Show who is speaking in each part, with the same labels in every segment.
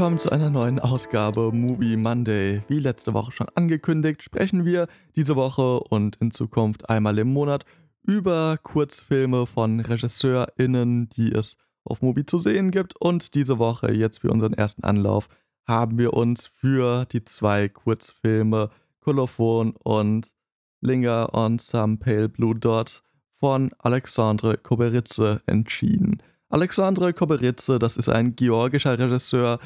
Speaker 1: Willkommen zu einer neuen Ausgabe Movie Monday. Wie letzte Woche schon angekündigt, sprechen wir diese Woche und in Zukunft einmal im Monat über Kurzfilme von RegisseurInnen, die es auf Movie zu sehen gibt. Und diese Woche, jetzt für unseren ersten Anlauf, haben wir uns für die zwei Kurzfilme Kolophon und Linger on Some Pale Blue Dot von Alexandre Koberitze entschieden. Alexandre Koberitze, das ist ein georgischer Regisseur,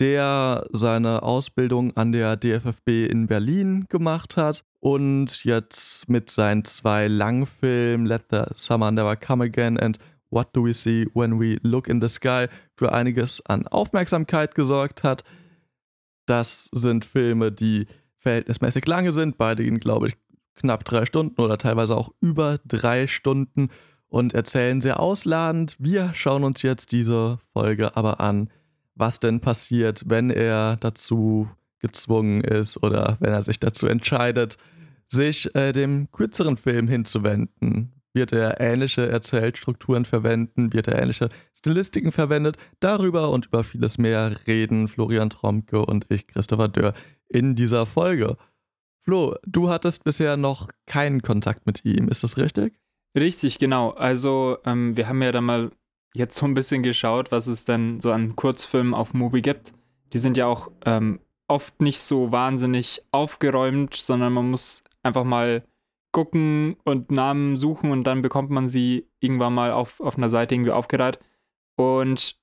Speaker 1: der seine Ausbildung an der DFFB in Berlin gemacht hat und jetzt mit seinen zwei Langfilmen Let the Summer Never Come Again and What Do We See When We Look in the Sky für einiges an Aufmerksamkeit gesorgt hat. Das sind Filme, die verhältnismäßig lange sind. Beide gehen, glaube ich, knapp drei Stunden oder teilweise auch über drei Stunden und erzählen sehr ausladend. Wir schauen uns jetzt diese Folge aber an, was denn passiert, wenn er dazu gezwungen ist oder wenn er sich dazu entscheidet, sich äh, dem kürzeren Film hinzuwenden. Wird er ähnliche Erzählstrukturen verwenden? Wird er ähnliche Stilistiken verwendet? Darüber und über vieles mehr reden Florian Tromke und ich, Christopher Dörr, in dieser Folge. Flo, du hattest bisher noch keinen Kontakt mit ihm, ist das richtig?
Speaker 2: Richtig, genau. Also ähm, wir haben ja da mal jetzt so ein bisschen geschaut, was es denn so an Kurzfilmen auf Mubi gibt. Die sind ja auch ähm, oft nicht so wahnsinnig aufgeräumt, sondern man muss einfach mal gucken und Namen suchen und dann bekommt man sie irgendwann mal auf, auf einer Seite irgendwie aufgereiht. Und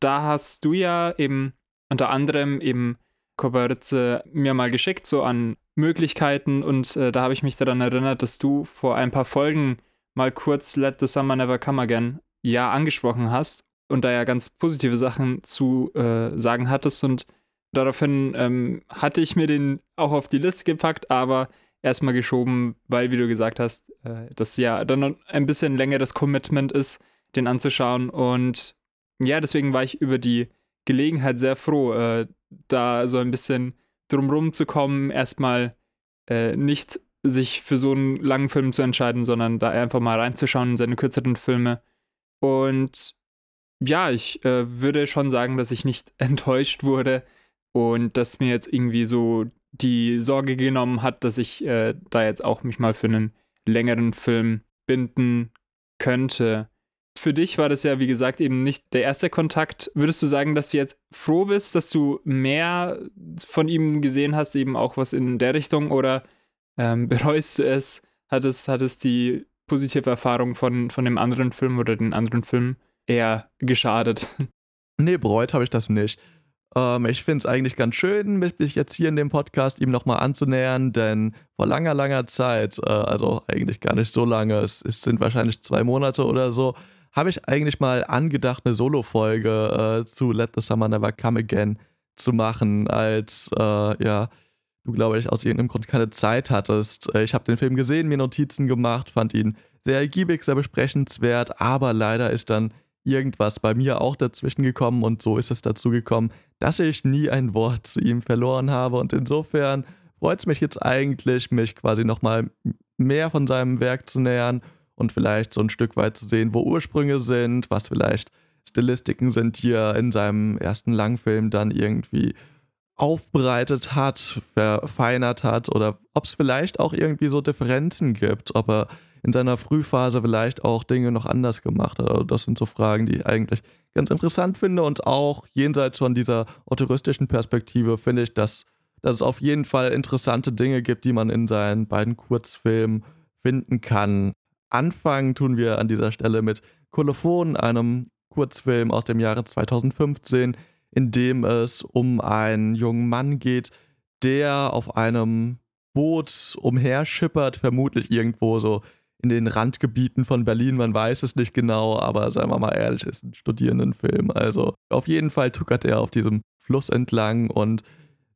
Speaker 2: da hast du ja eben unter anderem eben Koberitze mir mal geschickt, so an Möglichkeiten und äh, da habe ich mich daran erinnert, dass du vor ein paar Folgen mal kurz Let the Summer Never Come Again ja angesprochen hast und da ja ganz positive Sachen zu äh, sagen hattest und daraufhin ähm, hatte ich mir den auch auf die Liste gepackt, aber erstmal geschoben, weil, wie du gesagt hast, äh, das ja dann ein bisschen längeres Commitment ist, den anzuschauen und ja, deswegen war ich über die Gelegenheit sehr froh, äh, da so ein bisschen drumrum zu kommen, erstmal äh, nicht sich für so einen langen Film zu entscheiden, sondern da einfach mal reinzuschauen in seine kürzeren Filme. Und ja, ich äh, würde schon sagen, dass ich nicht enttäuscht wurde und dass mir jetzt irgendwie so die Sorge genommen hat, dass ich äh, da jetzt auch mich mal für einen längeren Film binden könnte. Für dich war das ja, wie gesagt, eben nicht der erste Kontakt. Würdest du sagen, dass du jetzt froh bist, dass du mehr von ihm gesehen hast, eben auch was in der Richtung? Oder ähm, bereust du es? Hat es, hat es die positive Erfahrung von, von dem anderen Film oder den anderen Filmen eher geschadet?
Speaker 1: Nee, bereut habe ich das nicht. Ähm, ich finde es eigentlich ganz schön, mich jetzt hier in dem Podcast ihm nochmal anzunähern, denn vor langer, langer Zeit, äh, also eigentlich gar nicht so lange, es, es sind wahrscheinlich zwei Monate oder so, habe ich eigentlich mal angedacht, eine Solo-Folge äh, zu Let the Summer Never Come Again zu machen, als äh, ja, du, glaube ich, aus irgendeinem Grund keine Zeit hattest. Äh, ich habe den Film gesehen, mir Notizen gemacht, fand ihn sehr ergiebig, sehr besprechenswert, aber leider ist dann irgendwas bei mir auch dazwischen gekommen und so ist es dazu gekommen, dass ich nie ein Wort zu ihm verloren habe und insofern freut es mich jetzt eigentlich, mich quasi nochmal mehr von seinem Werk zu nähern und vielleicht so ein Stück weit zu sehen, wo Ursprünge sind, was vielleicht Stilistiken sind, die er in seinem ersten Langfilm dann irgendwie aufbereitet hat, verfeinert hat oder ob es vielleicht auch irgendwie so Differenzen gibt, ob er in seiner Frühphase vielleicht auch Dinge noch anders gemacht hat. Also das sind so Fragen, die ich eigentlich ganz interessant finde und auch jenseits von dieser autoristischen Perspektive finde ich, dass, dass es auf jeden Fall interessante Dinge gibt, die man in seinen beiden Kurzfilmen finden kann. Anfangen tun wir an dieser Stelle mit Kolophon, einem Kurzfilm aus dem Jahre 2015, in dem es um einen jungen Mann geht, der auf einem Boot umherschippert, vermutlich irgendwo so in den Randgebieten von Berlin, man weiß es nicht genau, aber sagen wir mal ehrlich, ist ein Studierendenfilm. Also auf jeden Fall tuckert er auf diesem Fluss entlang und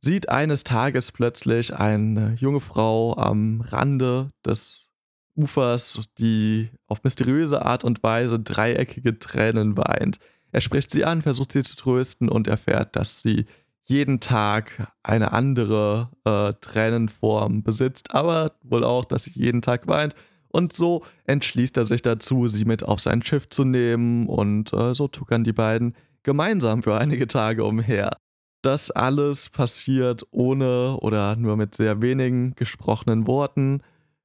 Speaker 1: sieht eines Tages plötzlich eine junge Frau am Rande des Ufers, die auf mysteriöse Art und Weise dreieckige Tränen weint. Er spricht sie an, versucht sie zu trösten und erfährt, dass sie jeden Tag eine andere äh, Tränenform besitzt, aber wohl auch, dass sie jeden Tag weint. Und so entschließt er sich dazu, sie mit auf sein Schiff zu nehmen und äh, so tuckern die beiden gemeinsam für einige Tage umher. Das alles passiert ohne oder nur mit sehr wenigen gesprochenen Worten,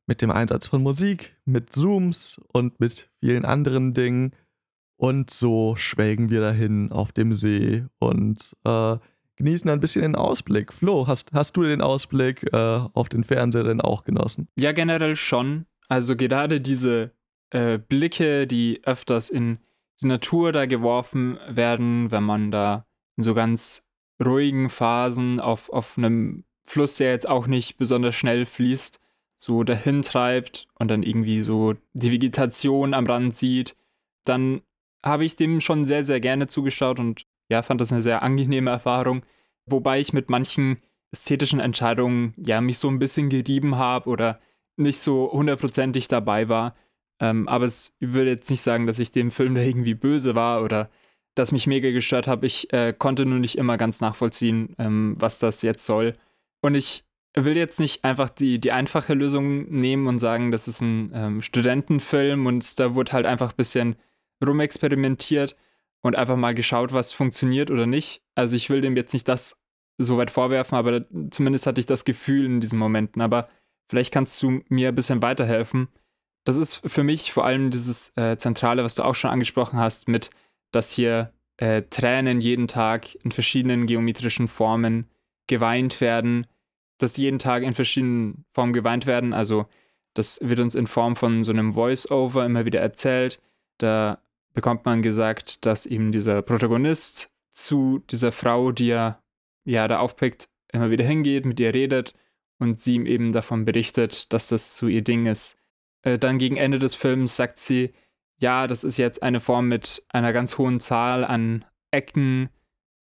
Speaker 1: mit dem Einsatz von Musik, mit Zooms und mit vielen anderen Dingen. Und so schwelgen wir dahin auf dem See und äh, genießen ein bisschen den Ausblick. Flo, hast, hast du den Ausblick äh, auf den Fernseher denn auch genossen?
Speaker 2: Ja, generell schon. Also gerade diese äh, Blicke, die öfters in die Natur da geworfen werden, wenn man da in so ganz ruhigen Phasen auf, auf einem Fluss, der jetzt auch nicht besonders schnell fließt, so dahin treibt und dann irgendwie so die Vegetation am Rand sieht, dann habe ich dem schon sehr, sehr gerne zugeschaut und ja, fand das eine sehr angenehme Erfahrung. Wobei ich mit manchen ästhetischen Entscheidungen ja mich so ein bisschen gerieben habe oder nicht so hundertprozentig dabei war. Ähm, aber es würde jetzt nicht sagen, dass ich dem Film da irgendwie böse war oder das mich mega gestört habe. Ich äh, konnte nur nicht immer ganz nachvollziehen, ähm, was das jetzt soll. Und ich will jetzt nicht einfach die, die einfache Lösung nehmen und sagen, das ist ein ähm, Studentenfilm und da wurde halt einfach ein bisschen rumexperimentiert und einfach mal geschaut, was funktioniert oder nicht. Also ich will dem jetzt nicht das so weit vorwerfen, aber zumindest hatte ich das Gefühl in diesen Momenten. Aber vielleicht kannst du mir ein bisschen weiterhelfen. Das ist für mich vor allem dieses äh, Zentrale, was du auch schon angesprochen hast, mit dass hier äh, Tränen jeden Tag in verschiedenen geometrischen Formen geweint werden, dass jeden Tag in verschiedenen Formen geweint werden. Also das wird uns in Form von so einem Voice-Over immer wieder erzählt. Da bekommt man gesagt, dass eben dieser Protagonist zu dieser Frau, die er ja da aufpickt, immer wieder hingeht, mit ihr redet und sie ihm eben davon berichtet, dass das so ihr Ding ist. Äh, dann gegen Ende des Films sagt sie, ja, das ist jetzt eine Form mit einer ganz hohen Zahl an Ecken,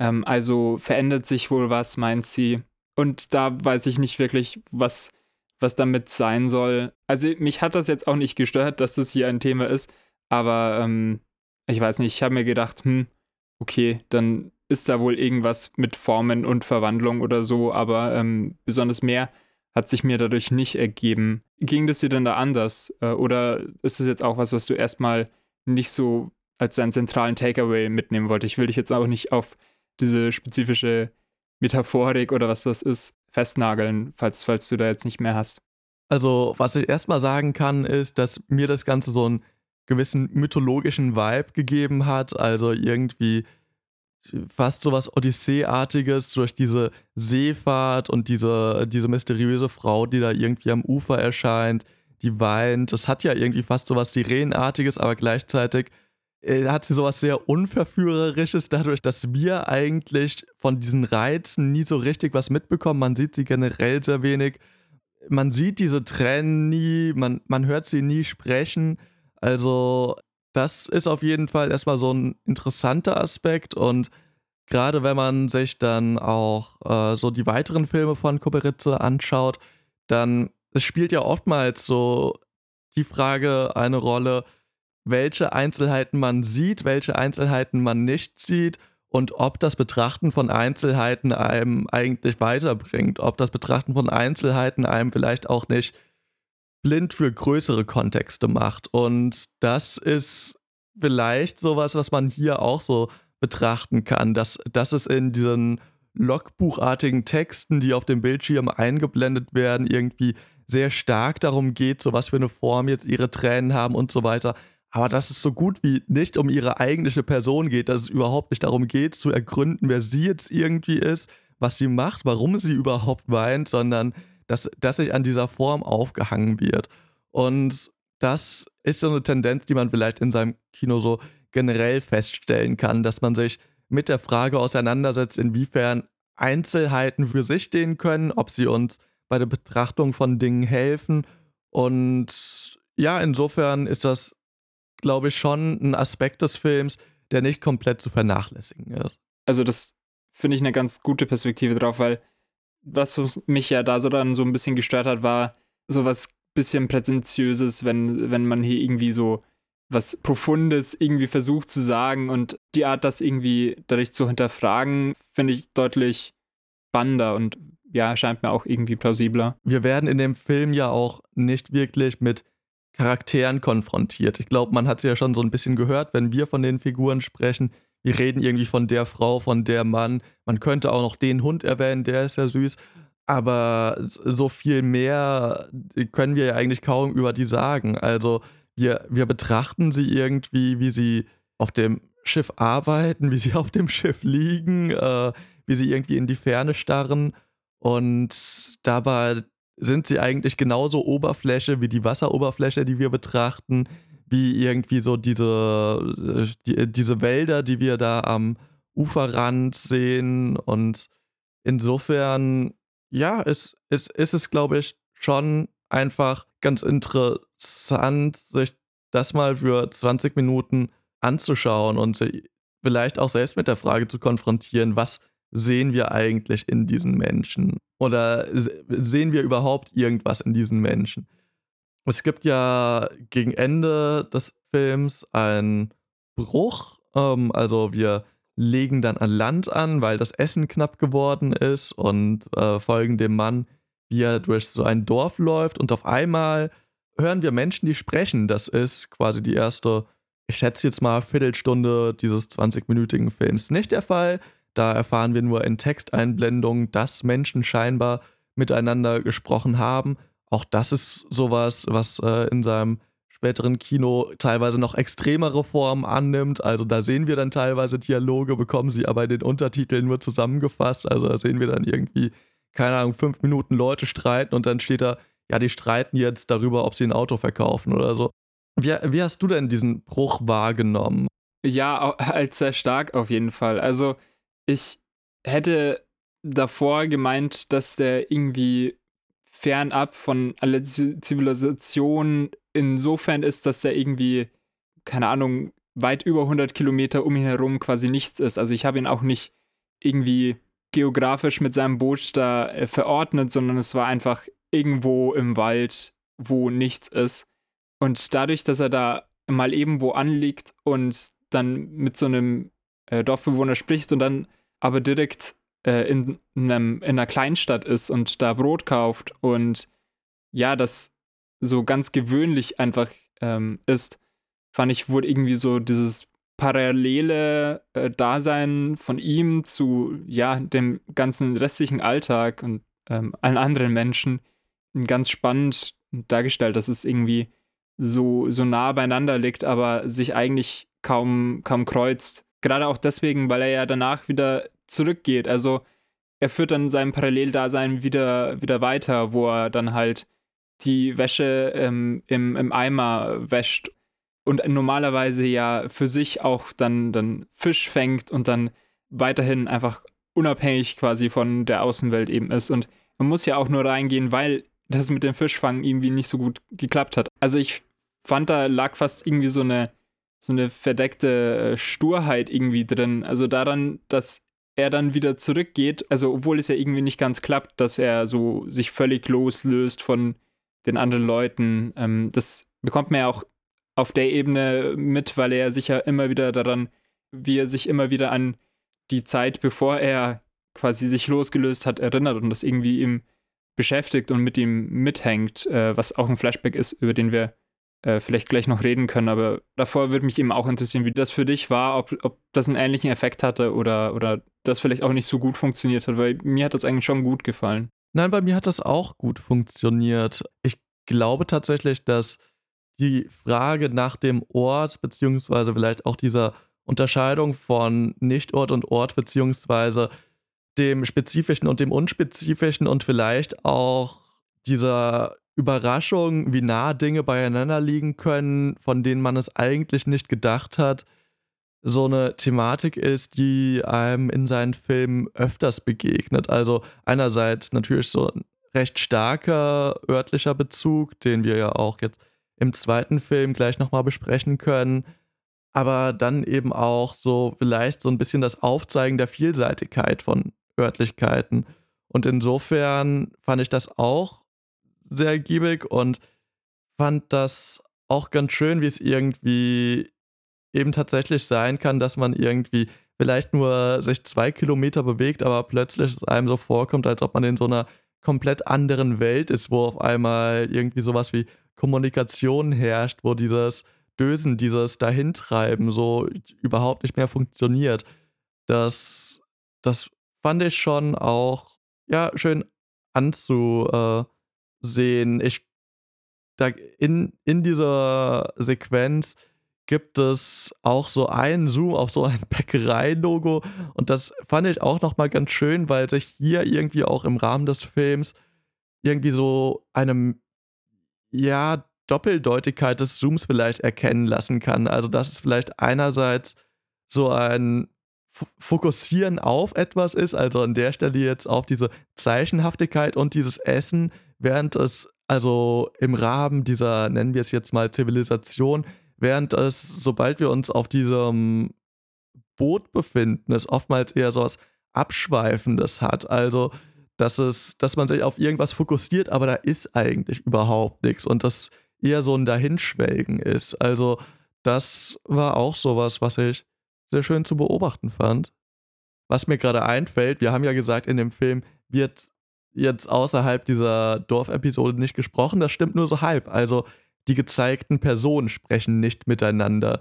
Speaker 2: ähm, also verändert sich wohl was, meint sie. Und da weiß ich nicht wirklich, was, was damit sein soll. Also mich hat das jetzt auch nicht gestört, dass das hier ein Thema ist, aber ähm, ich weiß nicht, ich habe mir gedacht, hm, okay, dann ist da wohl irgendwas mit Formen und Verwandlung oder so, aber ähm, besonders mehr hat sich mir dadurch nicht ergeben. Ging das dir denn da anders? Äh, oder ist es jetzt auch was, was du erstmal nicht so als deinen zentralen Takeaway mitnehmen wolltest? Ich will dich jetzt auch nicht auf diese spezifische Metaphorik oder was das ist festnageln, falls, falls du da jetzt nicht mehr hast.
Speaker 1: Also, was ich erstmal sagen kann, ist, dass mir das Ganze so einen gewissen mythologischen Vibe gegeben hat. Also irgendwie fast so was Odyssee-artiges durch diese Seefahrt und diese, diese mysteriöse Frau, die da irgendwie am Ufer erscheint, die weint. Das hat ja irgendwie fast so was Sirenenartiges, aber gleichzeitig äh, hat sie sowas sehr Unverführerisches, dadurch, dass wir eigentlich von diesen Reizen nie so richtig was mitbekommen. Man sieht sie generell sehr wenig. Man sieht diese Tränen nie, man, man hört sie nie sprechen. Also das ist auf jeden Fall erstmal so ein interessanter Aspekt und gerade wenn man sich dann auch äh, so die weiteren Filme von Koberitze anschaut, dann spielt ja oftmals so die Frage eine Rolle, welche Einzelheiten man sieht, welche Einzelheiten man nicht sieht und ob das Betrachten von Einzelheiten einem eigentlich weiterbringt, ob das Betrachten von Einzelheiten einem vielleicht auch nicht blind für größere Kontexte macht. Und das ist vielleicht sowas, was man hier auch so betrachten kann, dass, dass es in diesen Logbuchartigen Texten, die auf dem Bildschirm eingeblendet werden, irgendwie sehr stark darum geht, so was für eine Form jetzt ihre Tränen haben und so weiter. Aber dass es so gut wie nicht um ihre eigentliche Person geht, dass es überhaupt nicht darum geht, zu ergründen, wer sie jetzt irgendwie ist, was sie macht, warum sie überhaupt weint, sondern dass, dass sich an dieser Form aufgehangen wird. Und das ist so eine Tendenz, die man vielleicht in seinem Kino so generell feststellen kann, dass man sich mit der Frage auseinandersetzt, inwiefern Einzelheiten für sich stehen können, ob sie uns bei der Betrachtung von Dingen helfen. Und ja, insofern ist das, glaube ich, schon ein Aspekt des Films, der nicht komplett zu vernachlässigen ist.
Speaker 2: Also das finde ich eine ganz gute Perspektive drauf, weil was mich ja da so dann so ein bisschen gestört hat, war sowas bisschen prätentiöses, wenn, wenn man hier irgendwie so was Profundes irgendwie versucht zu sagen und die Art, das irgendwie dadurch zu hinterfragen, finde ich deutlich spannender und ja, scheint mir auch irgendwie plausibler.
Speaker 1: Wir werden in dem Film ja auch nicht wirklich mit Charakteren konfrontiert. Ich glaube, man hat es ja schon so ein bisschen gehört, wenn wir von den Figuren sprechen. Wir reden irgendwie von der Frau, von der Mann. Man könnte auch noch den Hund erwähnen, der ist ja süß. Aber so viel mehr können wir ja eigentlich kaum über die sagen. Also wir, wir betrachten sie irgendwie, wie sie auf dem Schiff arbeiten, wie sie auf dem Schiff liegen, äh, wie sie irgendwie in die Ferne starren. Und dabei sind sie eigentlich genauso Oberfläche wie die Wasseroberfläche, die wir betrachten, wie irgendwie so diese, äh, die, diese Wälder, die wir da am Uferrand sehen. Und insofern, ja, ist, ist, ist es, glaube ich, schon einfach ganz interessant, sich das mal für 20 Minuten anzuschauen und vielleicht auch selbst mit der Frage zu konfrontieren, was sehen wir eigentlich in diesen Menschen? Oder sehen wir überhaupt irgendwas in diesen Menschen? Es gibt ja gegen Ende des Films einen Bruch. Ähm, also wir legen dann an Land an, weil das Essen knapp geworden ist und äh, folgen dem Mann, wie er durch so ein Dorf läuft und auf einmal hören wir Menschen, die sprechen. Das ist quasi die erste, ich schätze jetzt mal, Viertelstunde dieses 20-minütigen Films nicht der Fall. Da erfahren wir nur in Texteinblendungen, dass Menschen scheinbar miteinander gesprochen haben. Auch das ist sowas, was äh, in seinem späteren Kino teilweise noch extremere Formen annimmt. Also da sehen wir dann teilweise Dialoge, bekommen sie aber in den Untertiteln nur zusammengefasst. Also da sehen wir dann irgendwie, keine Ahnung, fünf Minuten Leute streiten und dann steht da, ja, die streiten jetzt darüber, ob sie ein Auto verkaufen oder so. Wie, wie hast du denn diesen Bruch wahrgenommen?
Speaker 2: Ja, als sehr stark auf jeden Fall. Also ich hätte davor gemeint, dass der irgendwie fernab von aller Zivilisation insofern ist, dass der irgendwie, keine Ahnung, weit über 100 Kilometer um ihn herum quasi nichts ist. Also ich habe ihn auch nicht irgendwie geografisch mit seinem Boot da äh, verordnet, sondern es war einfach irgendwo im Wald, wo nichts ist. Und dadurch, dass er da mal eben wo anliegt und dann mit so einem äh, Dorfbewohner spricht und dann aber direkt äh, in, einem, in einer Kleinstadt ist und da Brot kauft und ja, das so ganz gewöhnlich einfach ähm, ist, fand ich, wurde irgendwie so dieses parallele äh, Dasein von ihm zu ja, dem ganzen restlichen Alltag und ähm, allen anderen Menschen ganz spannend dargestellt, dass es irgendwie so, so nah beieinander liegt, aber sich eigentlich kaum, kaum kreuzt. Gerade auch deswegen, weil er ja danach wieder zurückgeht. Also er führt dann sein Paralleldasein wieder, wieder weiter, wo er dann halt die Wäsche ähm, im, im Eimer wäscht und normalerweise ja für sich auch dann, dann Fisch fängt und dann weiterhin einfach unabhängig quasi von der Außenwelt eben ist. Und man muss ja auch nur reingehen, weil das mit dem Fischfang irgendwie nicht so gut geklappt hat. Also ich fand, da lag fast irgendwie so eine, so eine verdeckte äh, Sturheit irgendwie drin. Also daran, dass er dann wieder zurückgeht, also obwohl es ja irgendwie nicht ganz klappt, dass er so sich völlig loslöst von den anderen Leuten. Ähm, das bekommt man ja auch auf der Ebene mit, weil er sich ja immer wieder daran, wie er sich immer wieder an die Zeit, bevor er quasi sich losgelöst hat, erinnert und das irgendwie ihm beschäftigt und mit ihm mithängt, äh, was auch ein Flashback ist, über den wir äh, vielleicht gleich noch reden können. Aber davor würde mich eben auch interessieren, wie das für dich war, ob, ob das einen ähnlichen Effekt hatte oder, oder das vielleicht auch nicht so gut funktioniert hat, weil mir hat das eigentlich schon gut gefallen.
Speaker 1: Nein, bei mir hat das auch gut funktioniert. Ich glaube tatsächlich, dass die Frage nach dem Ort, beziehungsweise vielleicht auch dieser Unterscheidung von Nichtort und Ort, beziehungsweise dem Spezifischen und dem Unspezifischen und vielleicht auch dieser Überraschung, wie nah Dinge beieinander liegen können, von denen man es eigentlich nicht gedacht hat, so eine Thematik ist, die einem in seinen Filmen öfters begegnet. Also einerseits natürlich so ein recht starker örtlicher Bezug, den wir ja auch jetzt im zweiten Film gleich nochmal besprechen können, aber dann eben auch so vielleicht so ein bisschen das Aufzeigen der Vielseitigkeit von Örtlichkeiten. Und insofern fand ich das auch sehr ergiebig und fand das auch ganz schön, wie es irgendwie eben tatsächlich sein kann, dass man irgendwie vielleicht nur sich zwei Kilometer bewegt, aber plötzlich es einem so vorkommt, als ob man in so einer komplett anderen Welt ist, wo auf einmal irgendwie sowas wie Kommunikation herrscht, wo dieses Dösen, dieses Dahintreiben so überhaupt nicht mehr funktioniert. Das, das fand ich schon auch ja, schön anzusehen. Ich, da in, in dieser Sequenz gibt es auch so einen Zoom auf so ein Bäckerei-Logo und das fand ich auch nochmal ganz schön, weil sich hier irgendwie auch im Rahmen des Films irgendwie so einem, ja, Doppeldeutigkeit des Zooms vielleicht erkennen lassen kann. Also, dass es vielleicht einerseits so ein Fokussieren auf etwas ist, also an der Stelle jetzt auf diese Zeichenhaftigkeit und dieses Essen, während es also im Rahmen dieser, nennen wir es jetzt mal Zivilisation, während es, sobald wir uns auf diesem Boot befinden, es oftmals eher so was Abschweifendes hat. Also, dass es, dass man sich auf irgendwas fokussiert, aber da ist eigentlich überhaupt nichts und das eher so ein Dahinschwelgen ist. Also, das war auch sowas, was ich sehr schön zu beobachten fand. Was mir gerade einfällt, wir haben ja gesagt, in dem Film wird jetzt außerhalb dieser Dorfepisode nicht gesprochen, das stimmt nur so halb. Also die gezeigten Personen sprechen nicht miteinander.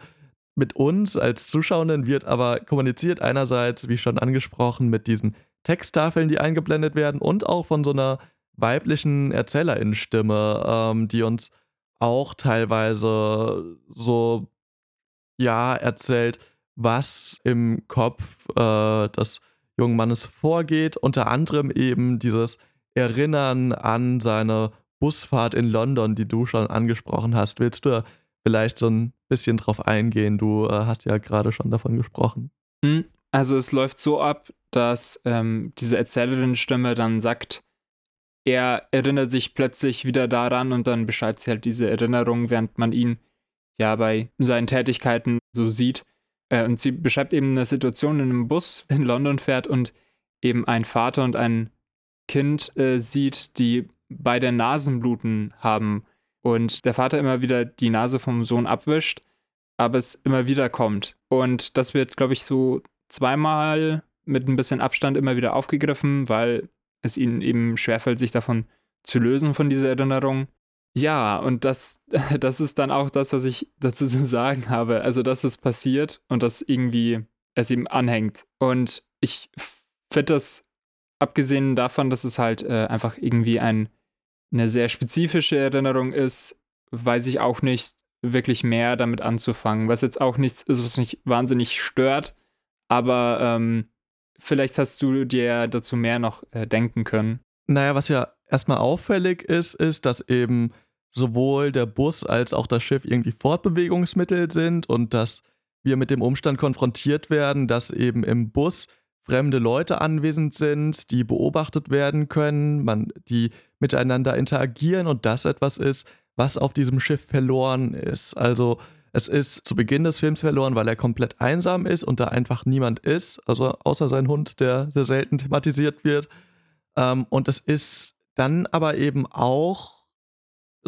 Speaker 1: Mit uns als Zuschauenden wird aber kommuniziert einerseits, wie schon angesprochen, mit diesen Texttafeln, die eingeblendet werden und auch von so einer weiblichen Erzählerinnenstimme, ähm, die uns auch teilweise so ja erzählt, was im Kopf äh, des jungen Mannes vorgeht. Unter anderem eben dieses Erinnern an seine Busfahrt in London, die du schon angesprochen hast. Willst du vielleicht so ein bisschen drauf eingehen? Du äh, hast ja gerade schon davon gesprochen.
Speaker 2: Hm, also es läuft so ab, dass ähm, diese Erzählerin-Stimme dann sagt, er erinnert sich plötzlich wieder daran und dann beschreibt sie halt diese Erinnerung, während man ihn ja bei seinen Tätigkeiten so sieht. Äh, und sie beschreibt eben eine Situation in einem Bus in London fährt und eben ein Vater und ein Kind äh, sieht, die beide Nasenbluten haben und der Vater immer wieder die Nase vom Sohn abwischt, aber es immer wieder kommt. Und das wird, glaube ich, so zweimal mit ein bisschen Abstand immer wieder aufgegriffen, weil es ihnen eben schwerfällt, sich davon zu lösen von dieser Erinnerung. Ja, und das, das ist dann auch das, was ich dazu zu sagen habe. Also, dass es passiert und dass irgendwie es ihm anhängt. Und ich finde das, abgesehen davon, dass es halt äh, einfach irgendwie ein, eine sehr spezifische Erinnerung ist, weiß ich auch nicht wirklich mehr damit anzufangen. Was jetzt auch nichts ist, was mich wahnsinnig stört. Aber ähm, vielleicht hast du dir dazu mehr noch äh, denken können.
Speaker 1: Naja, was ja erstmal auffällig ist, ist, dass eben sowohl der Bus als auch das Schiff irgendwie Fortbewegungsmittel sind und dass wir mit dem Umstand konfrontiert werden, dass eben im Bus fremde Leute anwesend sind, die beobachtet werden können, man, die miteinander interagieren und das etwas ist, was auf diesem Schiff verloren ist. Also es ist zu Beginn des Films verloren, weil er komplett einsam ist und da einfach niemand ist, also außer sein Hund, der sehr selten thematisiert wird. Ähm, und es ist dann aber eben auch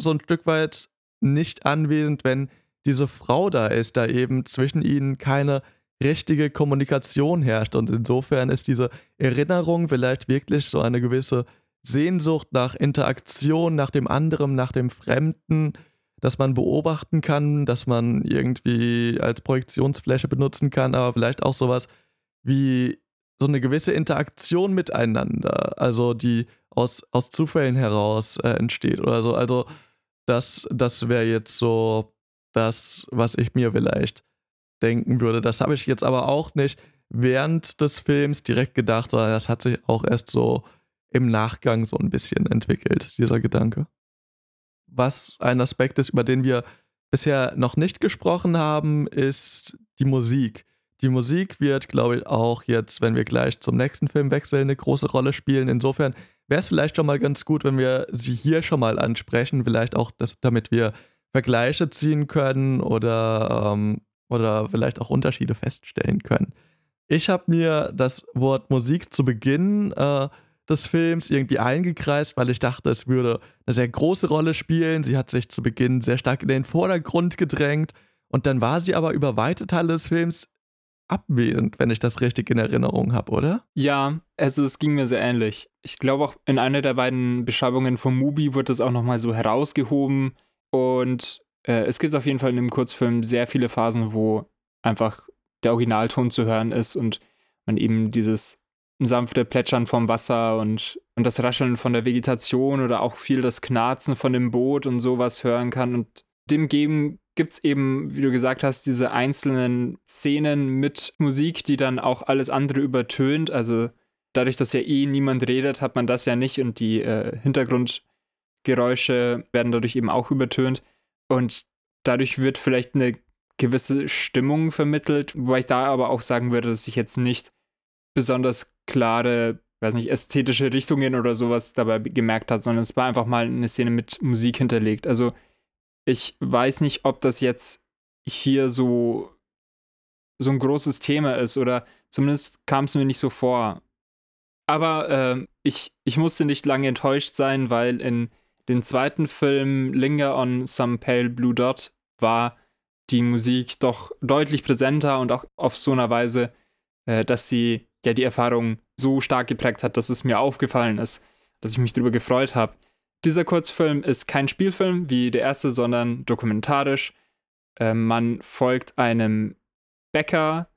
Speaker 1: so ein Stück weit nicht anwesend, wenn diese Frau da ist, da eben zwischen ihnen keine richtige Kommunikation herrscht. Und insofern ist diese Erinnerung vielleicht wirklich so eine gewisse Sehnsucht nach Interaktion, nach dem anderen, nach dem Fremden, dass man beobachten kann, dass man irgendwie als Projektionsfläche benutzen kann, aber vielleicht auch sowas wie so eine gewisse Interaktion miteinander, also die aus, aus Zufällen heraus äh, entsteht oder so. Also das, das wäre jetzt so das, was ich mir vielleicht denken würde. Das habe ich jetzt aber auch nicht während des Films direkt gedacht, sondern das hat sich auch erst so im Nachgang so ein bisschen entwickelt, dieser Gedanke. Was ein Aspekt ist, über den wir bisher noch nicht gesprochen haben, ist die Musik. Die Musik wird, glaube ich, auch jetzt, wenn wir gleich zum nächsten Film wechseln, eine große Rolle spielen. Insofern wäre es vielleicht schon mal ganz gut, wenn wir sie hier schon mal ansprechen, vielleicht auch, das, damit wir Vergleiche ziehen können oder, ähm, oder vielleicht auch Unterschiede feststellen können. Ich habe mir das Wort Musik zu Beginn äh, des Films irgendwie eingekreist, weil ich dachte, es würde eine sehr große Rolle spielen. Sie hat sich zu Beginn sehr stark in den Vordergrund gedrängt und dann war sie aber über weite Teile des Films abwesend, wenn ich das richtig in Erinnerung habe, oder?
Speaker 2: Ja, also es ging mir sehr ähnlich. Ich glaube auch in einer der beiden Beschreibungen vom Mubi wird das auch nochmal so herausgehoben und äh, es gibt auf jeden Fall in dem Kurzfilm sehr viele Phasen, wo einfach der Originalton zu hören ist und man eben dieses sanfte Plätschern vom Wasser und, und das Rascheln von der Vegetation oder auch viel das Knarzen von dem Boot und sowas hören kann. Und dem geben gibt es eben, wie du gesagt hast, diese einzelnen Szenen mit Musik, die dann auch alles andere übertönt. Also dadurch, dass ja eh niemand redet, hat man das ja nicht und die äh, Hintergrundgeräusche werden dadurch eben auch übertönt. Und dadurch wird vielleicht eine gewisse Stimmung vermittelt, wobei ich da aber auch sagen würde, dass ich jetzt nicht besonders klare, weiß nicht, ästhetische Richtungen oder sowas dabei gemerkt hat, sondern es war einfach mal eine Szene mit Musik hinterlegt. Also ich weiß nicht, ob das jetzt hier so so ein großes Thema ist oder zumindest kam es mir nicht so vor. Aber äh, ich, ich musste nicht lange enttäuscht sein, weil in den zweiten Film Linger on Some Pale Blue Dot war die Musik doch deutlich präsenter und auch auf so einer Weise, äh, dass sie ja die Erfahrung so stark geprägt hat, dass es mir aufgefallen ist, dass ich mich darüber gefreut habe. Dieser Kurzfilm ist kein Spielfilm wie der erste, sondern dokumentarisch. Äh, man folgt einem Bäcker,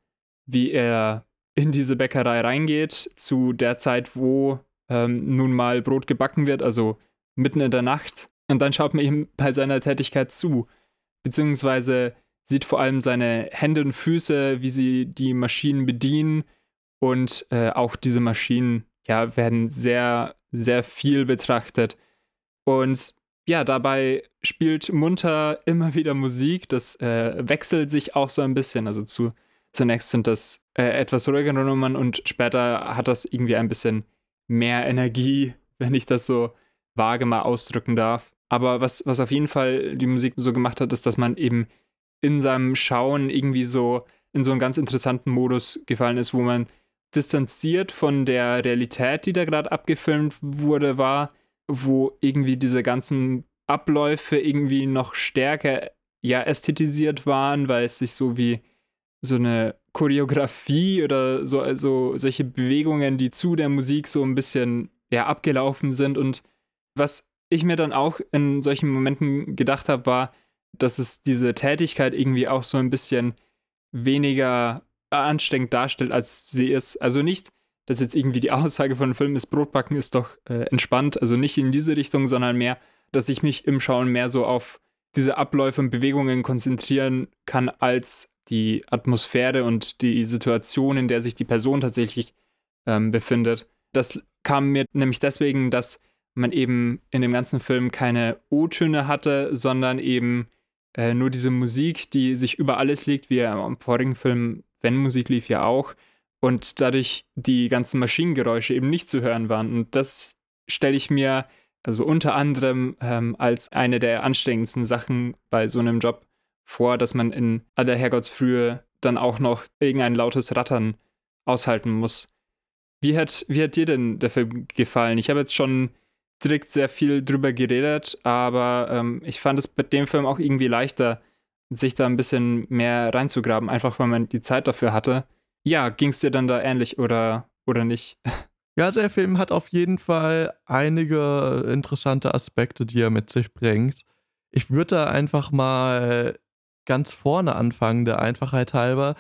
Speaker 2: wie er in diese Bäckerei reingeht, zu der Zeit, wo ähm, nun mal Brot gebacken wird, also mitten in der Nacht. Und dann schaut man ihm bei seiner Tätigkeit zu, beziehungsweise sieht vor allem seine Hände und Füße, wie sie die Maschinen bedienen. Und äh, auch diese Maschinen ja, werden sehr, sehr viel betrachtet. Und ja, dabei spielt Munter immer wieder Musik. Das äh, wechselt sich auch so ein bisschen. Also zu, zunächst sind das äh, etwas ruhigere Nummern und später hat das irgendwie ein bisschen mehr Energie, wenn ich das so vage mal ausdrücken darf. Aber was, was auf jeden Fall die Musik so gemacht hat, ist, dass man eben in seinem Schauen irgendwie so in so einen ganz interessanten Modus gefallen ist, wo man distanziert von der Realität, die da gerade abgefilmt wurde, war, wo irgendwie diese ganzen Abläufe irgendwie noch stärker ja ästhetisiert waren, weil es sich so wie so eine Choreografie oder so also solche Bewegungen, die zu der Musik so ein bisschen ja abgelaufen sind und was ich mir dann auch in solchen Momenten gedacht habe, war, dass es diese Tätigkeit irgendwie auch so ein bisschen weniger anstrengend darstellt, als sie ist. Also nicht, dass jetzt irgendwie die Aussage von dem Film ist, Brotbacken ist doch äh, entspannt, also nicht in diese Richtung, sondern mehr, dass ich mich im Schauen mehr so auf diese Abläufe und Bewegungen konzentrieren kann, als die Atmosphäre und die Situation, in der sich die Person tatsächlich ähm, befindet. Das kam mir nämlich deswegen, dass man eben in dem ganzen Film keine O-Töne hatte, sondern eben äh, nur diese Musik, die sich über alles liegt, wie ja im vorigen Film, wenn Musik lief ja auch, und dadurch die ganzen Maschinengeräusche eben nicht zu hören waren. Und das stelle ich mir also unter anderem ähm, als eine der anstrengendsten Sachen bei so einem Job vor, dass man in aller Herrgottsfrühe dann auch noch irgendein lautes Rattern aushalten muss. Wie hat, wie hat dir denn der Film gefallen? Ich habe jetzt schon direkt sehr viel drüber geredet, aber ähm, ich fand es bei dem Film auch irgendwie leichter, sich da ein bisschen mehr reinzugraben, einfach weil man die Zeit dafür hatte. Ja, ging es dir dann da ähnlich oder, oder nicht?
Speaker 1: Ja, also der Film hat auf jeden Fall einige interessante Aspekte, die er mit sich bringt. Ich würde da einfach mal ganz vorne anfangen, der Einfachheit halber,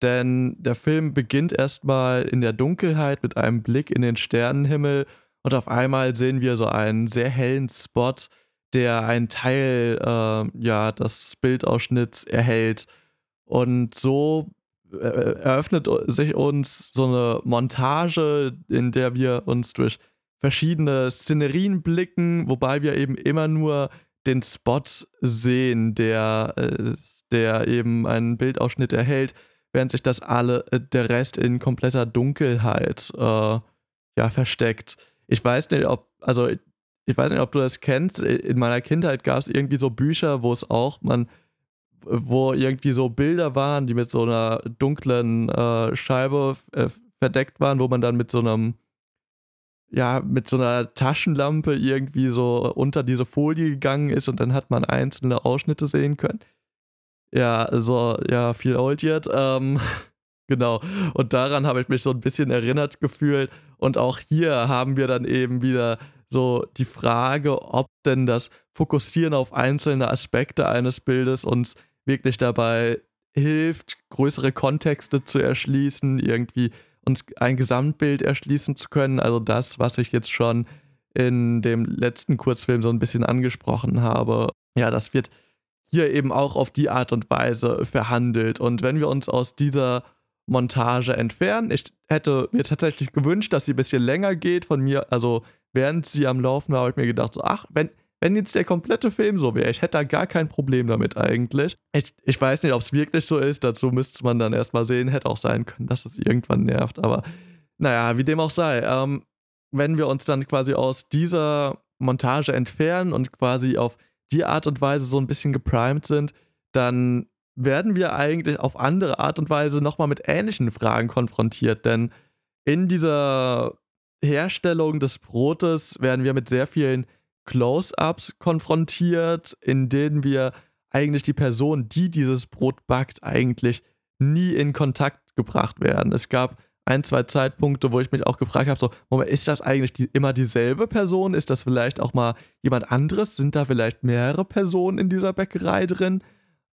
Speaker 1: denn der Film beginnt erstmal in der Dunkelheit mit einem Blick in den Sternenhimmel und auf einmal sehen wir so einen sehr hellen Spot, der einen Teil äh, ja, des Bildausschnitts erhält. Und so eröffnet sich uns so eine Montage, in der wir uns durch verschiedene Szenerien blicken, wobei wir eben immer nur den Spot sehen, der, äh, der eben einen Bildausschnitt erhält, während sich das alle, äh, der Rest in kompletter Dunkelheit äh, ja, versteckt ich weiß nicht, ob, also ich weiß nicht, ob du das kennst. In meiner Kindheit gab es irgendwie so Bücher, wo es auch man, wo irgendwie so Bilder waren, die mit so einer dunklen äh, Scheibe äh, verdeckt waren, wo man dann mit so einem, ja, mit so einer Taschenlampe irgendwie so unter diese Folie gegangen ist und dann hat man einzelne Ausschnitte sehen können. Ja, also, ja, viel old yet. Ähm, Genau. Und daran habe ich mich so ein bisschen erinnert gefühlt. Und auch hier haben wir dann eben wieder so die Frage, ob denn das Fokussieren auf einzelne Aspekte eines Bildes uns wirklich dabei hilft, größere Kontexte zu erschließen, irgendwie uns ein Gesamtbild erschließen zu können. Also das, was ich jetzt schon in dem letzten Kurzfilm so ein bisschen angesprochen habe. Ja, das wird hier eben auch auf die Art und Weise verhandelt. Und wenn wir uns aus dieser Montage entfernen, ich hätte mir tatsächlich gewünscht, dass sie ein bisschen länger geht von mir. Also während sie am Laufen war, habe ich mir gedacht, so, ach, wenn, wenn jetzt der komplette Film so wäre, ich hätte da gar kein Problem damit eigentlich. Ich, ich weiß nicht, ob es wirklich so ist, dazu müsste man dann erstmal sehen, hätte auch sein können, dass es irgendwann nervt, aber naja, wie dem auch sei. Ähm, wenn wir uns dann quasi aus dieser Montage entfernen und quasi auf die Art und Weise so ein bisschen geprimed sind, dann werden wir eigentlich auf andere Art und Weise nochmal mit ähnlichen Fragen konfrontiert. Denn in dieser Herstellung des Brotes werden wir mit sehr vielen Close-ups konfrontiert, in denen wir eigentlich die Person, die dieses Brot backt, eigentlich nie in Kontakt gebracht werden. Es gab ein, zwei Zeitpunkte, wo ich mich auch gefragt habe, so, Moment, ist das eigentlich die, immer dieselbe Person? Ist das vielleicht auch mal jemand anderes? Sind da vielleicht mehrere Personen in dieser Bäckerei drin?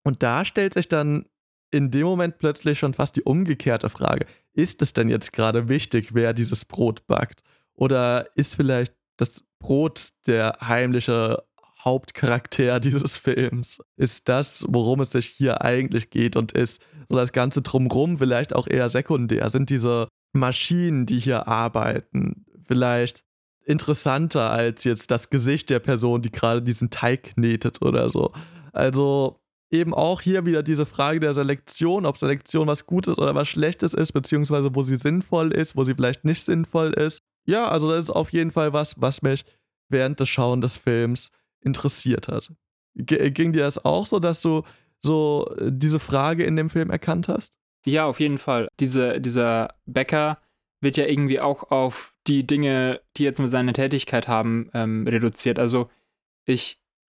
Speaker 1: Und da stellt sich dann in dem Moment plötzlich schon fast die umgekehrte Frage. Ist es denn jetzt gerade wichtig, wer dieses Brot backt? Oder ist vielleicht das Brot der heimliche Hauptcharakter dieses Films? Ist das, worum es sich hier eigentlich geht und ist so das Ganze drumrum vielleicht auch eher sekundär? Sind diese Maschinen, die hier arbeiten, vielleicht interessanter als jetzt das Gesicht der Person, die gerade diesen Teig knetet oder so? Also eben auch hier wieder diese Frage der Selektion, ob Selektion was Gutes oder was Schlechtes ist, beziehungsweise wo sie sinnvoll ist, wo sie vielleicht nicht sinnvoll ist. Ja, also das ist auf jeden Fall was, was mich während des Schauen des Films interessiert hat. G ging dir das auch so, dass du so äh, diese Frage in dem Film erkannt hast?
Speaker 2: Ja, auf jeden Fall. Diese, dieser Bäcker wird ja irgendwie auch auf die Dinge, die jetzt mit seiner Tätigkeit haben, ähm, reduziert. Also ich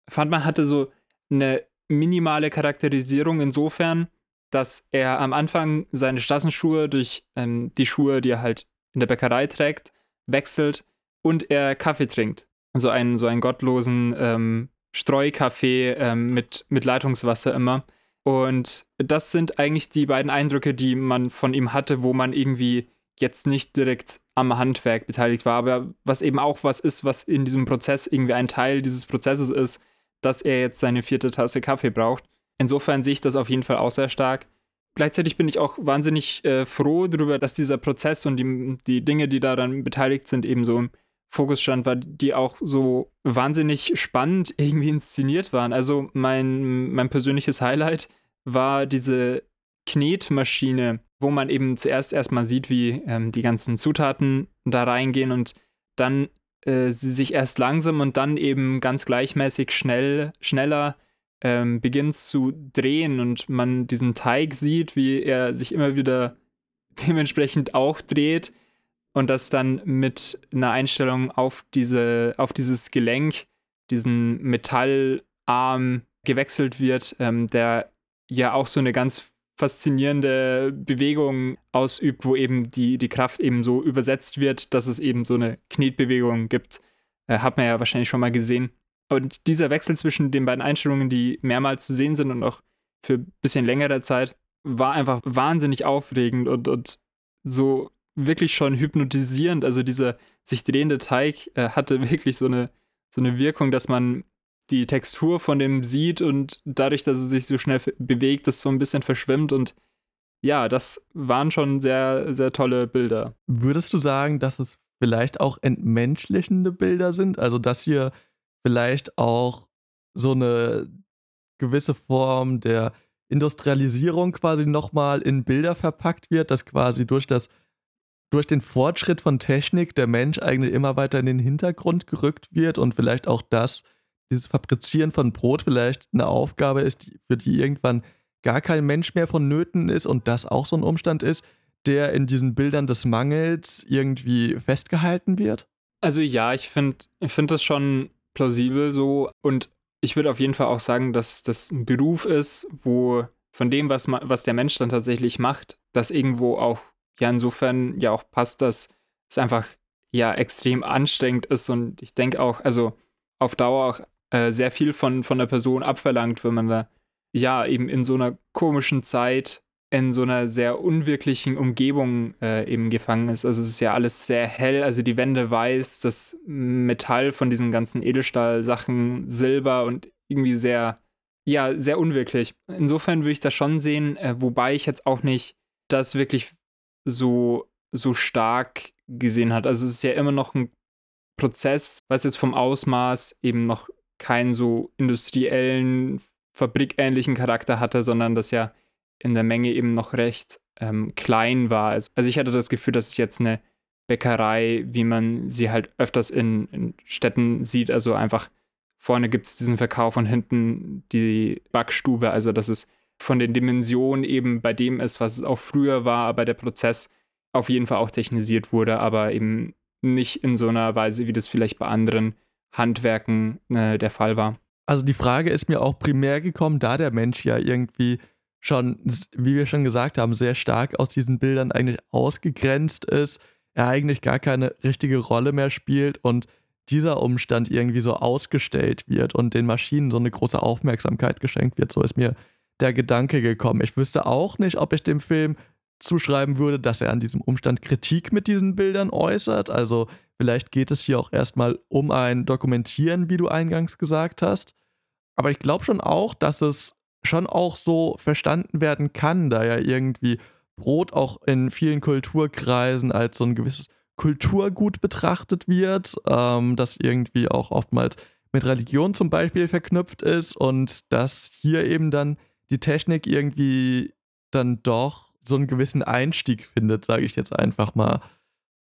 Speaker 2: fand, man hatte so eine minimale Charakterisierung insofern, dass er am Anfang seine Straßenschuhe durch ähm, die Schuhe, die er halt in der Bäckerei trägt, wechselt und er Kaffee trinkt. Also einen, so einen gottlosen ähm, Streukaffee ähm, mit, mit Leitungswasser immer. Und das sind eigentlich die beiden Eindrücke, die man von ihm hatte, wo man irgendwie jetzt nicht direkt am Handwerk beteiligt war, aber was eben auch was ist, was in diesem Prozess irgendwie ein Teil dieses Prozesses ist, dass er jetzt seine vierte Tasse Kaffee braucht. Insofern sehe ich das auf jeden Fall auch sehr stark. Gleichzeitig bin ich auch wahnsinnig äh, froh darüber, dass dieser Prozess und die, die Dinge, die daran beteiligt sind, eben so im Fokus stand, weil die auch so wahnsinnig spannend irgendwie inszeniert waren. Also mein, mein persönliches Highlight war diese Knetmaschine, wo man eben zuerst erstmal sieht, wie ähm, die ganzen Zutaten da reingehen und dann äh, sie sich erst langsam und dann eben ganz gleichmäßig schnell, schneller ähm, beginnt zu drehen und man diesen Teig sieht, wie er sich immer wieder dementsprechend auch dreht und das dann mit einer Einstellung auf diese, auf dieses Gelenk, diesen Metallarm gewechselt wird, ähm, der ja auch so eine ganz faszinierende Bewegung ausübt, wo eben die, die Kraft eben so übersetzt wird, dass es eben so eine Knetbewegung gibt. Äh, hat man ja wahrscheinlich schon mal gesehen. Und dieser Wechsel zwischen den beiden Einstellungen, die mehrmals zu sehen sind und auch für ein bisschen längere Zeit, war einfach wahnsinnig aufregend und, und so wirklich schon hypnotisierend. Also dieser sich drehende Teig äh, hatte wirklich so eine, so eine Wirkung, dass man die Textur von dem sieht und dadurch, dass es sich so schnell bewegt, das so ein bisschen verschwimmt und ja, das waren schon sehr, sehr tolle Bilder.
Speaker 1: Würdest du sagen, dass es vielleicht auch entmenschlichende Bilder sind? Also, dass hier vielleicht auch so eine gewisse Form der Industrialisierung quasi nochmal in Bilder verpackt wird, dass quasi durch das durch den Fortschritt von Technik der Mensch eigentlich immer weiter in den Hintergrund gerückt wird und vielleicht auch das dieses Fabrizieren von Brot vielleicht eine Aufgabe ist, für die irgendwann gar kein Mensch mehr vonnöten ist und das auch so ein Umstand ist, der in diesen Bildern des Mangels irgendwie festgehalten wird?
Speaker 2: Also ja, ich finde ich find das schon plausibel so. Und ich würde auf jeden Fall auch sagen, dass das ein Beruf ist, wo von dem, was, man, was der Mensch dann tatsächlich macht, das irgendwo auch ja insofern ja auch passt, dass es einfach ja extrem anstrengend ist. Und ich denke auch, also auf Dauer auch äh, sehr viel von, von der Person abverlangt, wenn man da ja eben in so einer komischen Zeit in so einer sehr unwirklichen Umgebung äh, eben gefangen ist. Also es ist ja alles sehr hell, also die Wände weiß, das Metall von diesen ganzen Edelstahl-Sachen Silber und irgendwie sehr, ja, sehr unwirklich. Insofern würde ich das schon sehen, äh, wobei ich jetzt auch nicht das wirklich so, so stark gesehen hat. Also es ist ja immer noch ein Prozess, was jetzt vom Ausmaß eben noch keinen so industriellen, fabrikähnlichen Charakter hatte, sondern das ja in der Menge eben noch recht ähm, klein war. Also, also ich hatte das Gefühl, dass es jetzt eine Bäckerei, wie man sie halt öfters in, in Städten sieht, also einfach vorne gibt es diesen Verkauf und hinten die Backstube, also dass es von den Dimensionen eben bei dem ist, was es auch früher war, aber der Prozess auf jeden Fall auch technisiert wurde, aber eben nicht in so einer Weise, wie das vielleicht bei anderen Handwerken äh, der Fall war.
Speaker 1: Also die Frage ist mir auch primär gekommen, da der Mensch ja irgendwie schon, wie wir schon gesagt haben, sehr stark aus diesen Bildern eigentlich ausgegrenzt ist, er eigentlich gar keine richtige Rolle mehr spielt und dieser Umstand irgendwie so ausgestellt wird und den Maschinen so eine große Aufmerksamkeit geschenkt wird. So ist mir der Gedanke gekommen. Ich wüsste auch nicht, ob ich dem Film zuschreiben würde, dass er an diesem Umstand Kritik mit diesen Bildern äußert. Also vielleicht geht es hier auch erstmal um ein Dokumentieren, wie du eingangs gesagt hast. Aber ich glaube schon auch, dass es schon auch so verstanden werden kann, da ja irgendwie Brot auch in vielen Kulturkreisen als so ein gewisses Kulturgut betrachtet wird, ähm, das irgendwie auch oftmals mit Religion zum Beispiel verknüpft ist und dass hier eben dann die Technik irgendwie dann doch so einen gewissen Einstieg findet, sage ich jetzt einfach mal.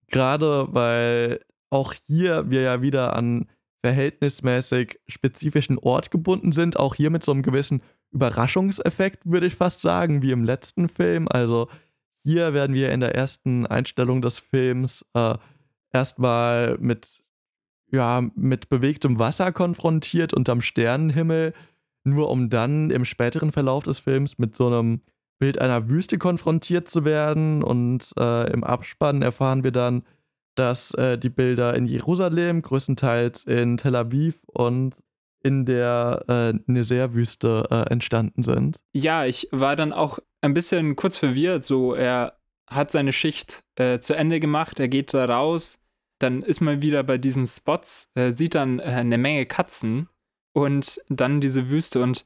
Speaker 1: Gerade weil auch hier wir ja wieder an verhältnismäßig spezifischen Ort gebunden sind, auch hier mit so einem gewissen Überraschungseffekt, würde ich fast sagen, wie im letzten Film. Also hier werden wir in der ersten Einstellung des Films äh, erstmal mit, ja, mit bewegtem Wasser konfrontiert unterm Sternenhimmel, nur um dann im späteren Verlauf des Films mit so einem Bild einer Wüste konfrontiert zu werden. Und äh, im Abspann erfahren wir dann, dass äh, die Bilder in Jerusalem, größtenteils in Tel Aviv und in der äh, Nezer-Wüste äh, entstanden sind.
Speaker 2: Ja, ich war dann auch ein bisschen kurz verwirrt. So, er hat seine Schicht äh, zu Ende gemacht, er geht da raus, dann ist man wieder bei diesen Spots, äh, sieht dann äh, eine Menge Katzen und dann diese Wüste. Und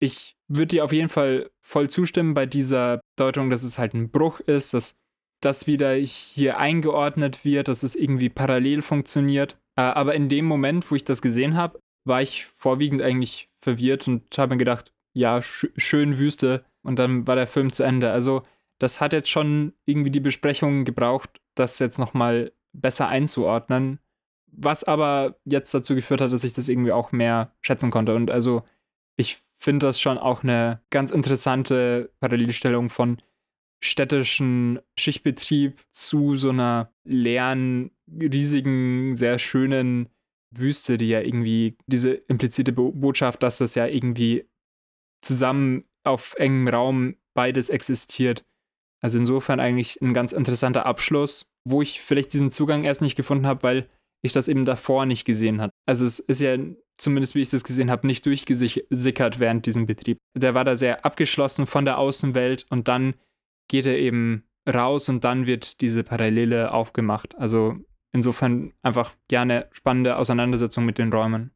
Speaker 2: ich würde dir auf jeden Fall voll zustimmen bei dieser Deutung, dass es halt ein Bruch ist, dass das wieder hier eingeordnet wird, dass es irgendwie parallel funktioniert. Äh, aber in dem Moment, wo ich das gesehen habe, war ich vorwiegend eigentlich verwirrt und habe mir gedacht, ja, sch schön Wüste. Und dann war der Film zu Ende. Also, das hat jetzt schon irgendwie die Besprechung gebraucht, das jetzt nochmal besser einzuordnen. Was aber jetzt dazu geführt hat, dass ich das irgendwie auch mehr schätzen konnte. Und also, ich finde das schon auch eine ganz interessante Parallelstellung von städtischen Schichtbetrieb zu so einer leeren, riesigen, sehr schönen Wüste, die ja irgendwie diese implizite Bo Botschaft, dass das ja irgendwie zusammen auf engem Raum beides existiert. Also insofern eigentlich ein ganz interessanter Abschluss, wo ich vielleicht diesen Zugang erst nicht gefunden habe, weil ich das eben davor nicht gesehen habe. Also es ist ja zumindest wie ich das gesehen habe, nicht durchgesickert während diesem Betrieb. Der war da sehr abgeschlossen von der Außenwelt und dann geht er eben raus und dann wird diese Parallele aufgemacht. Also insofern einfach gerne spannende Auseinandersetzung mit den Räumen.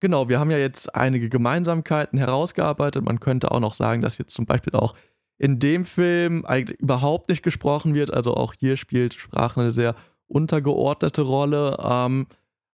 Speaker 1: Genau, wir haben ja jetzt einige Gemeinsamkeiten herausgearbeitet. Man könnte auch noch sagen, dass jetzt zum Beispiel auch in dem Film eigentlich überhaupt nicht gesprochen wird. Also auch hier spielt Sprache eine sehr untergeordnete Rolle. Ähm,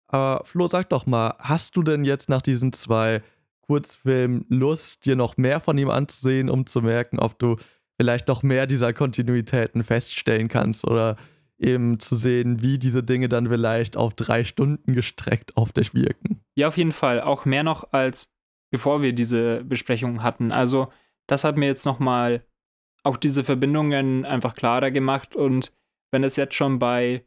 Speaker 1: aber Flo, sag doch mal, hast du denn jetzt nach diesen zwei Kurzfilmen Lust, dir noch mehr von ihm anzusehen, um zu merken, ob du vielleicht noch mehr dieser Kontinuitäten feststellen kannst oder eben zu sehen, wie diese Dinge dann vielleicht auf drei Stunden gestreckt auf dich wirken.
Speaker 2: Ja, auf jeden Fall. Auch mehr noch als bevor wir diese Besprechung hatten. Also, das hat mir jetzt nochmal auch diese Verbindungen einfach klarer gemacht. Und wenn es jetzt schon bei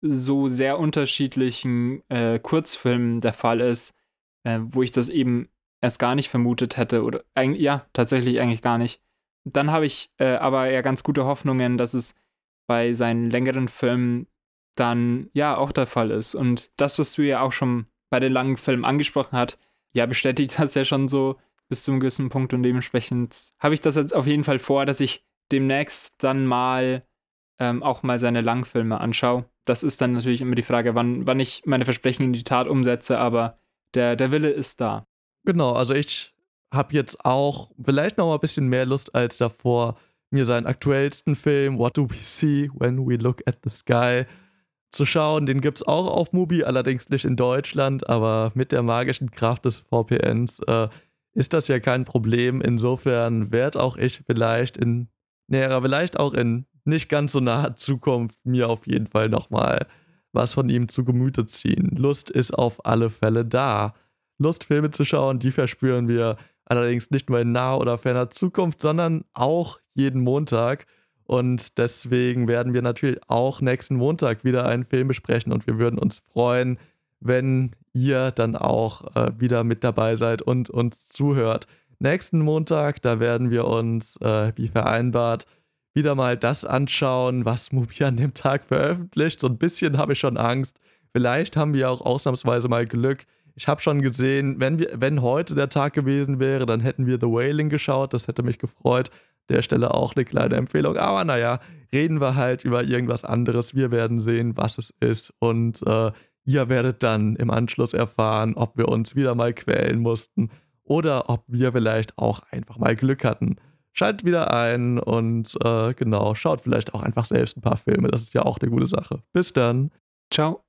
Speaker 2: so sehr unterschiedlichen äh, Kurzfilmen der Fall ist, äh, wo ich das eben erst gar nicht vermutet hätte, oder ja, tatsächlich eigentlich gar nicht. Dann habe ich äh, aber ja ganz gute Hoffnungen, dass es bei seinen längeren Filmen dann ja auch der Fall ist. Und das, was du ja auch schon bei den langen Filmen angesprochen hast, ja, bestätigt das ja schon so bis zu einem gewissen Punkt und dementsprechend habe ich das jetzt auf jeden Fall vor, dass ich demnächst dann mal ähm, auch mal seine Langfilme anschaue. Das ist dann natürlich immer die Frage, wann, wann ich meine Versprechen in die Tat umsetze, aber der, der Wille ist da.
Speaker 1: Genau, also ich habe jetzt auch vielleicht noch mal ein bisschen mehr Lust als davor, mir seinen aktuellsten Film What Do We See When We Look at the Sky zu schauen. Den gibt es auch auf Mubi, allerdings nicht in Deutschland, aber mit der magischen Kraft des VPNs äh, ist das ja kein Problem. Insofern werde auch ich vielleicht in näherer, vielleicht auch in nicht ganz so naher Zukunft mir auf jeden Fall nochmal was von ihm zu Gemüte ziehen. Lust ist auf alle Fälle da. Lust, Filme zu schauen, die verspüren wir allerdings nicht nur in naher oder ferner Zukunft, sondern auch jeden Montag. Und deswegen werden wir natürlich auch nächsten Montag wieder einen Film besprechen und wir würden uns freuen, wenn ihr dann auch äh, wieder mit dabei seid und uns zuhört. Nächsten Montag, da werden wir uns, äh, wie vereinbart, wieder mal das anschauen, was Mubi an dem Tag veröffentlicht. So ein bisschen habe ich schon Angst. Vielleicht haben wir auch ausnahmsweise mal Glück. Ich habe schon gesehen, wenn, wir, wenn heute der Tag gewesen wäre, dann hätten wir The Wailing geschaut. Das hätte mich gefreut. Der Stelle auch eine kleine Empfehlung. Aber naja, reden wir halt über irgendwas anderes. Wir werden sehen, was es ist. Und äh, Ihr werdet dann im Anschluss erfahren, ob wir uns wieder mal quälen mussten oder ob wir vielleicht auch einfach mal Glück hatten. Schaltet wieder ein und äh, genau, schaut vielleicht auch einfach selbst ein paar Filme. Das ist ja auch eine gute Sache. Bis dann.
Speaker 2: Ciao.